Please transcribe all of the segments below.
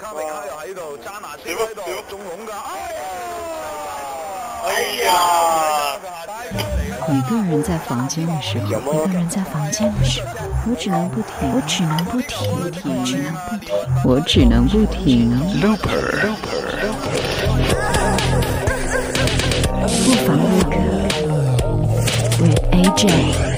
卡卡一个人在房间的时候，一个人在房间的时候，我只能不停，我只能不停，停，只能不停，我只能不停。Looper。不妨的个 w i t h AJ。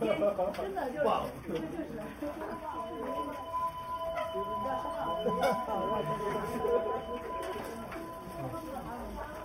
真的就是，这就是，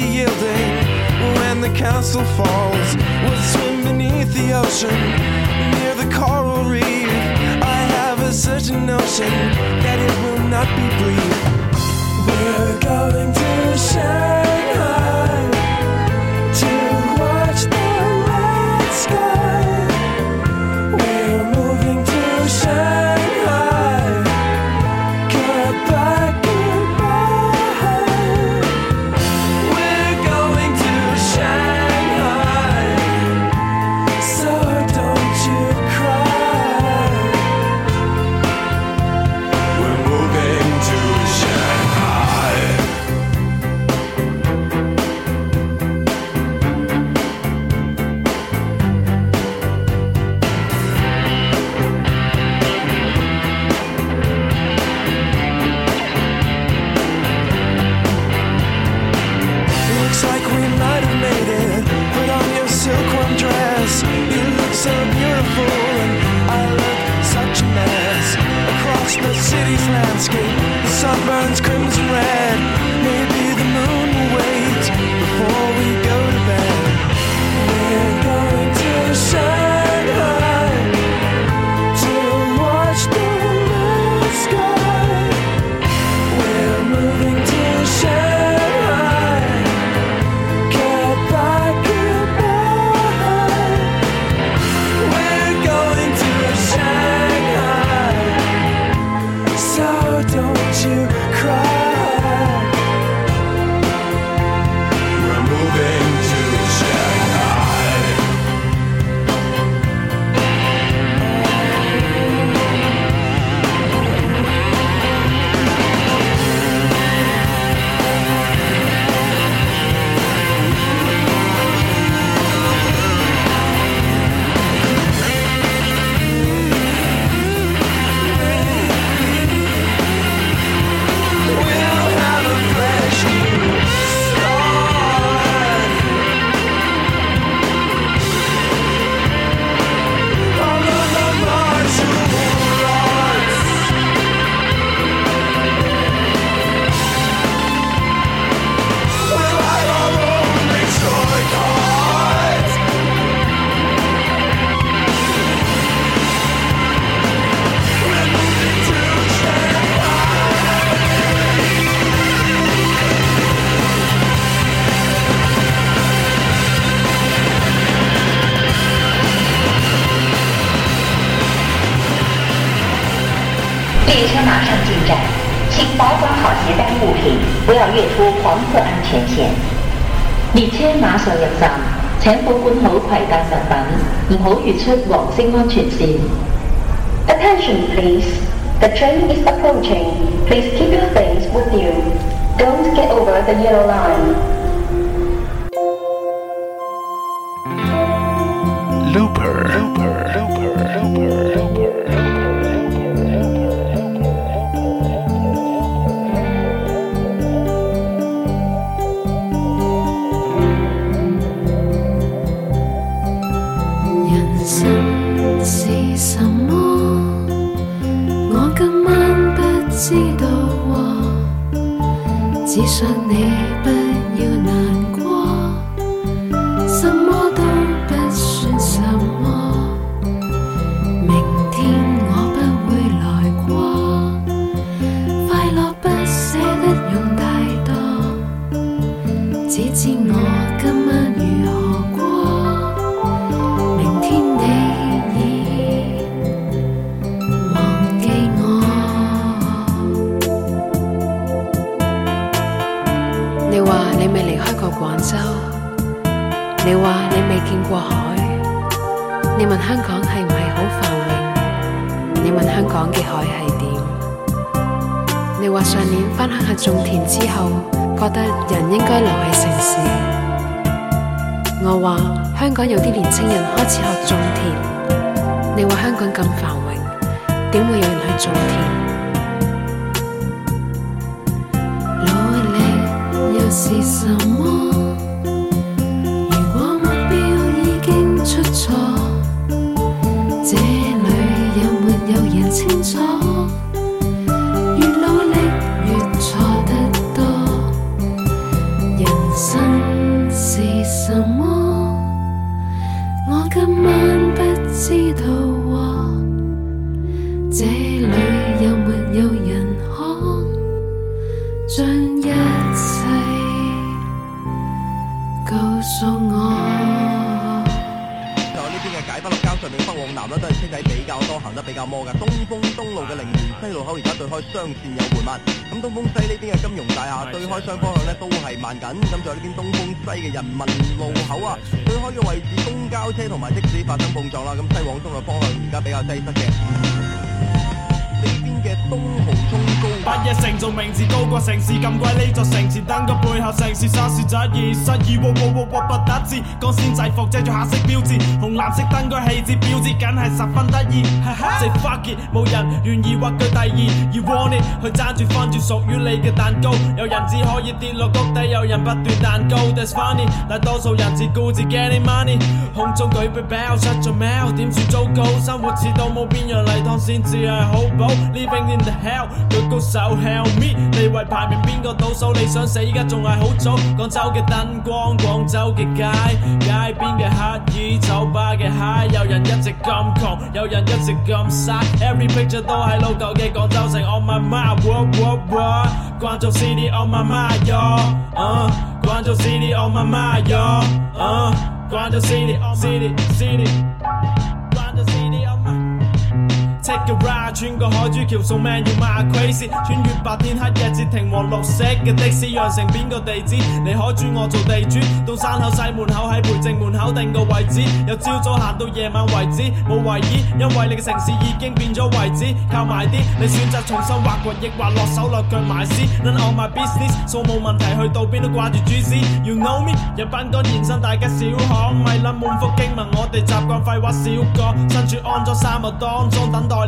be yielding when the castle falls. We'll swim beneath the ocean near the coral reef. I have a certain notion that it will not be brief. We're going to Shanghai. 列车马上进站，请保管好携带物品，不要越出黄色安全线。列车马上入站，请保管好携带物品，唔好越出黄色安全线。Attention, please. The train is approaching. Please keep your things with you. Don't get over the yellow line. 翻乡下种田之后，觉得人应该留喺城市。我话香港有啲年青人开始学种田，你话香港咁繁荣，点会有人去种田？努力又是什么？如果目标已经出错？就呢边嘅解放路交上面北往南咧都系车仔比较多，行得比较摩嘅。东风东路嘅岭南西路口，而家对开双线有缓慢。咁东风西呢边嘅金融大厦对开双方向咧都系慢紧。咁有呢边东风西嘅人民路口啊，对开嘅位置公交车同埋的士发生碰撞啦。咁西往东嘅方向而家比较挤塞嘅。呢边嘅东濠涌。乜嘢城做名字高過城市咁貴？呢座城前燈个背後，城市沙士質疑，質疑，哇哇哇哇不得志。光鲜制服遮住黑色標誌，紅藍色燈光氣质標誌，梗係十分得意。直 a h 冇人願意屈佢第二，而 worthy 去爭住翻住屬於你嘅蛋糕。有人只可以跌落谷底，有人不斷蛋糕。That's funny，大多數人只顧自 g e t n y money，空中舉杯 bell 出咗 m i l 點算糟糕？生活似到冇邊樣禮堂先至係好保。Living in the hell，高。手 Help me，地位排名邊個倒數？你想死依家仲係好早。廣州嘅燈光，廣州嘅街，街邊嘅乞兒，酒吧嘅 high，有人一直咁窮，有人一直咁嘥。Every picture 都係老舊嘅廣州城，On my mind，what what what，關注 City on my mind yo，關注 uh, City on my mind yo，關注 City on City City。r a 穿過海珠橋送 man to m crazy，穿越白天黑夜截停黃綠色嘅的士，羊城邊個地址？你可珠我做地主，到山口西門口喺培正門口定個位置，由朝早行到夜晚為止，冇懷疑，因為你嘅城市已經變咗位置，靠埋啲，你選擇重新畫過，亦或落手落腳埋屍。n o n o f my business，數冇問題，去到邊都掛住主子。You know me，日班幹延伸大街小巷，咪谂滿腹经文，我哋習慣廢話少講，身處安裝沙漠當中，等待。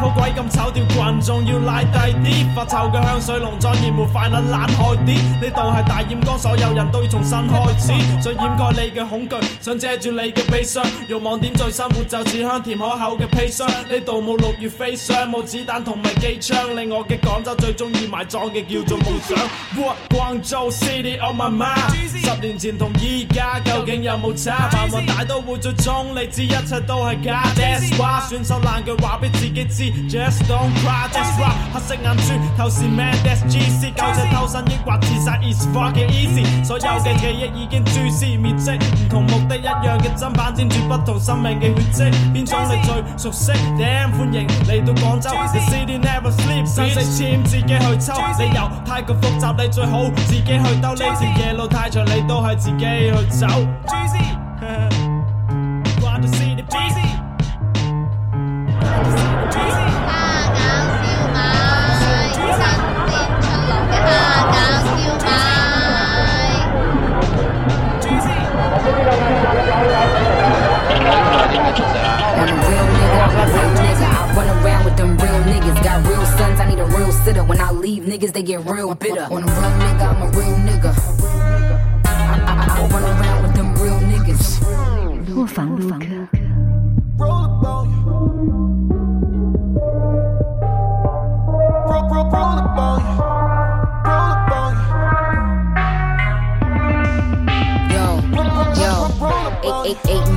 个鬼咁丑条裙，仲要拉低啲发臭嘅香水浓妆，艳抹快乐甩开啲。呢度系大染缸，所有人都要重新开始，想掩盖你嘅恐惧，想遮住你嘅悲伤。欲望点缀生活就似香甜可口嘅砒霜。呢度冇六月飞霜，冇子弹同埋机枪。你我嘅广州最中意埋葬嘅叫做梦想。w h a city on my mind？十年前同依家究竟有冇差？繁华大都会最终你知一切都系假。That's w h a 选手烂句话俾自己知。Just don't cry, just rock。黑色眼珠，透视 man。That's G C。旧者偷生，抑或自杀？i s f o c k i n easy。所有嘅记忆已经蛛丝灭迹，唔同目的一样嘅砧板沾住不同生命嘅血迹。边闯你最熟悉？t h 欢迎嚟到广州。The city never sleeps。自制签自己去抽，理由太过复杂，你最好自己去兜。呢條夜路太长，你都系自己去走。Juicy，广州 City c y consider. When I leave, niggas, they get real bitter. When I'm real nigga, I'm a real nigga. I, I, I, run around with them real niggas. 洛凡洛克。eight, eight,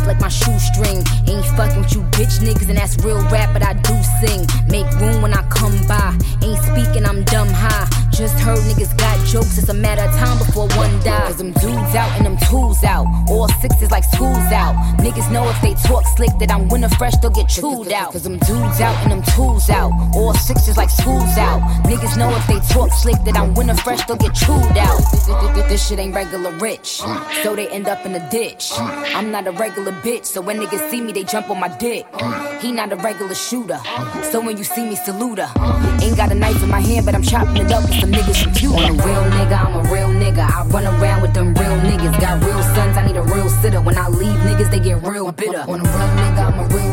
up like my shoestring. Ain't fucking with you bitch niggas, and that's real rap, but I do sing. Make room when I come by. Ain't speaking, I'm dumb high just heard niggas got jokes. It's a matter of time before one dies. them dudes out and them tools out. All sixes like schools out. Niggas know if they talk slick that I'm winning fresh, they'll get chewed out. Cause them dudes out and them tools out. All sixes like schools out. Niggas know if they talk slick that I'm winning fresh, they'll get chewed out. This shit ain't regular rich. So they end up in a ditch. I'm not a regular bitch, so when niggas see me, they jump on my dick. He not a regular shooter. So when you see me, salute her. Ain't got a knife in my hand, but I'm chopping it up with some niggas you. I'm a real nigga, I'm a real nigga. I run around with them real niggas. Got real sons, I need a real sitter. When I leave niggas, they get real bitter. On a real nigga, I'm a real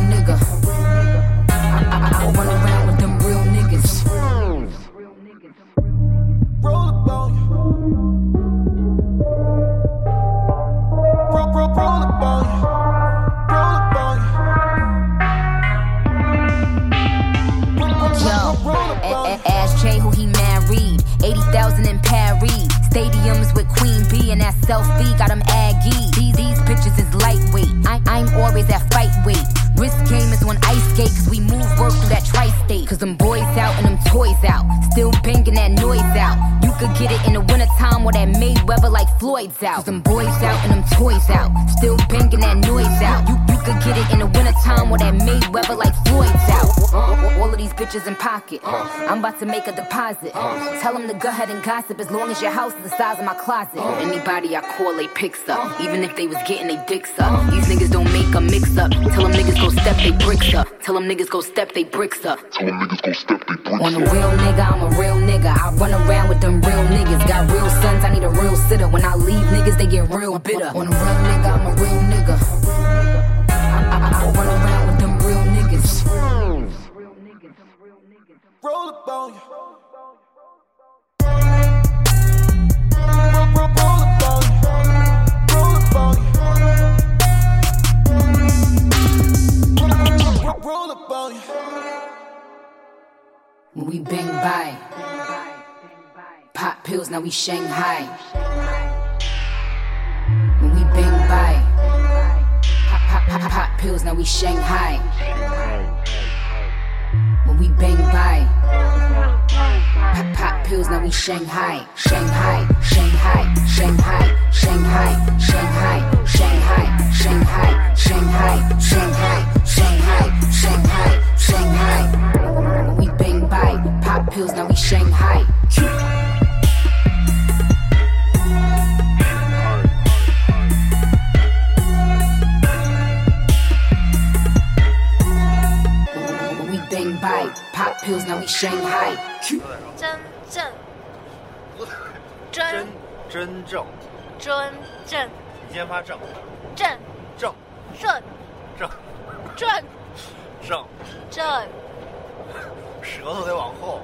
Selfie got them aggy. These, these bitches is lightweight. I, I'm always at fight weight. Risk game is on ice skate, cause we move work through that tri state. Cause them boys out and them toys out. Still banging that noise out. You could get it in the wintertime or that Mayweather like Floyd's out. Cause them boys out and them toys out. Still banging that noise out. You, you could get it in the wintertime or that Mayweather like Floyd's out. All of these bitches in pocket. I'm about to make a deposit. Tell them to go ahead and gossip as long as your house is the size of my closet. Anybody I call, they picks up. Even if they was getting they dicks up. These niggas don't make a mix up. Tell them niggas go step they bricks up. Tell them niggas go step they bricks up. Tell them niggas go step they bricks up. On a real nigga, I'm a real nigga. I run around with them real niggas. Got real sons, I need a real sitter. When I leave niggas, they get real bitter. On a real nigga, I'm a real nigga. I, I, I run around roll up on you. We bang by, pop pills. Now we Shanghai. When we bang by, pop, pop, pop, pop pills. Now we Shanghai we bang by. Pop pop pills, now we Shanghai, Shanghai, Shanghai, Shanghai, Shanghai, Shanghai, Shanghai, Shanghai, Shanghai, Shanghai, Shanghai, Shanghai, Shanghai. We bang by, pop pills, now we Shanghai. 真正，真真正，真正。你先发正，正正正正正正正，舌头得往后。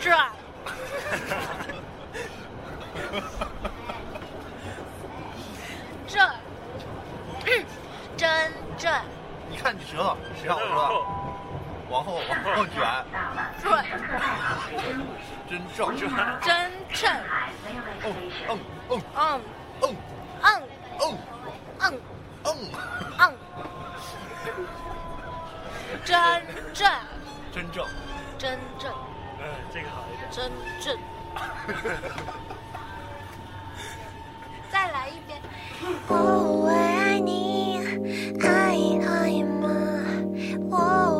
正，哈 正，真正。你看你舌头，谁让我说的？往后，往后卷，对，真正，真正，嗯嗯嗯嗯嗯嗯嗯嗯哦，真正，真正，真正，嗯，这个好一点，真正，再来一遍，哦，我爱你，爱爱吗？哦。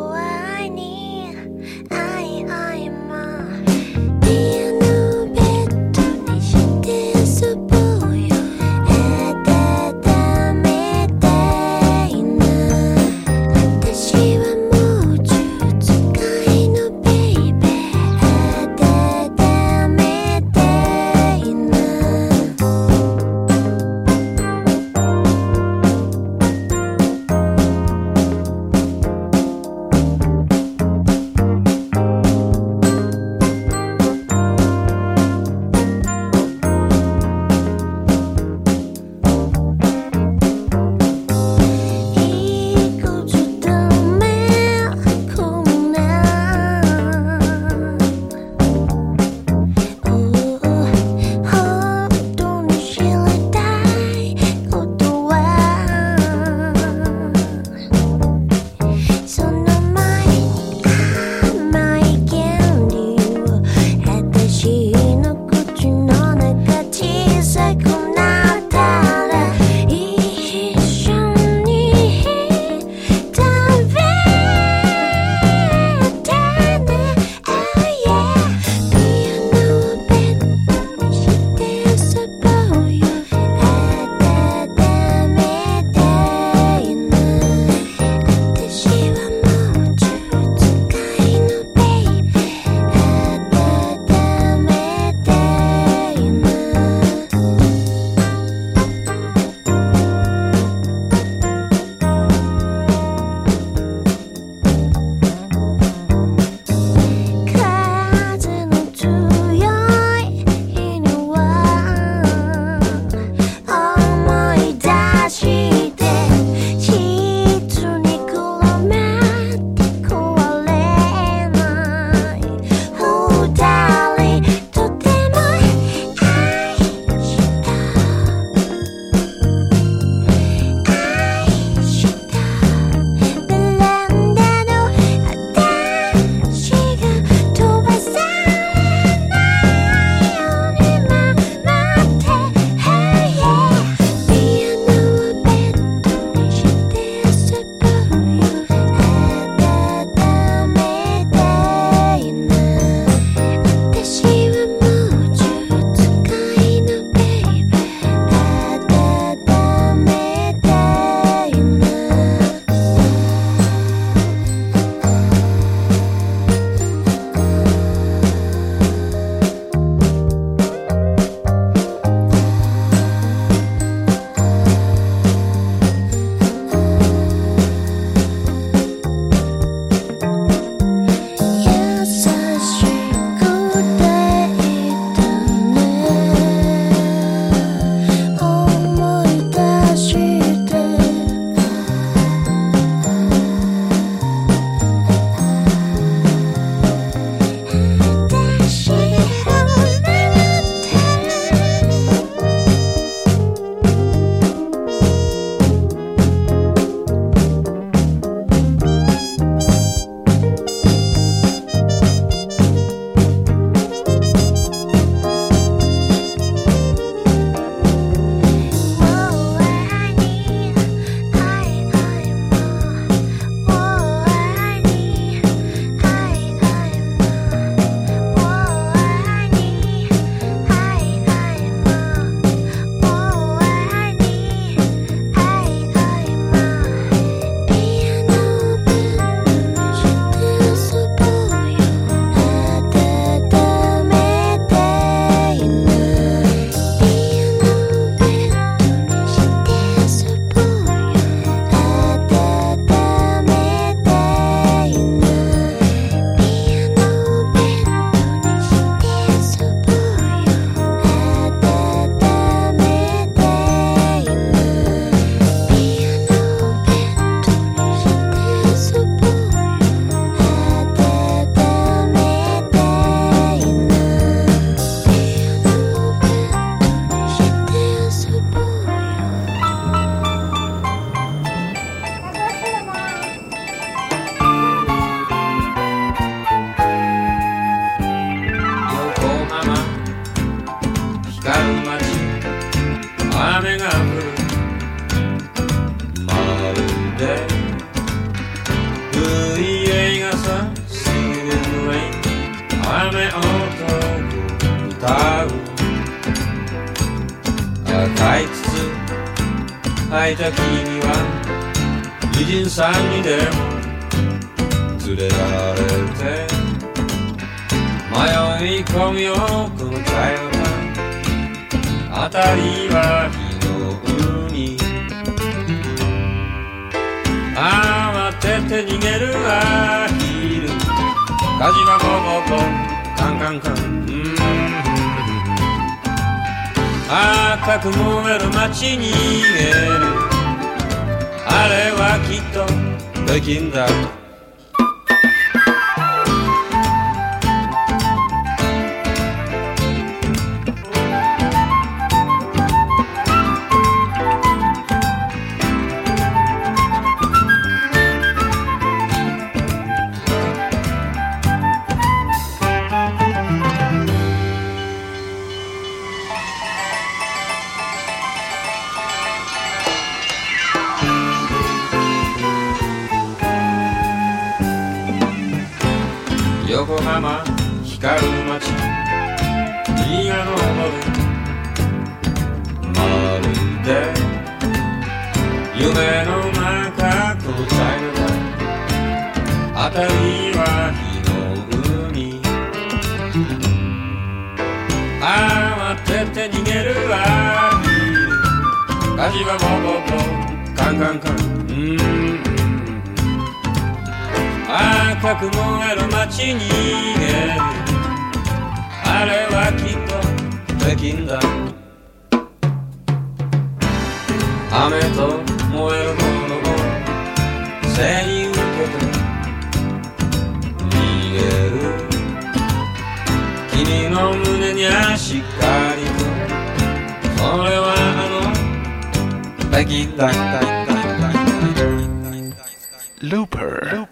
はいじ君は美人さんにでも連れられて迷い込むよこの茶色なあたりは火の海慌てて逃げるは昼火事は午後とカンカンカン赤く燃える街に逃げるあれはきっとできんだくもがの街に逃げるあれはきっと北京だ雨と燃えるものを背に受けて逃げる君の胸にはしっかりとそれはあの北京だ Looper.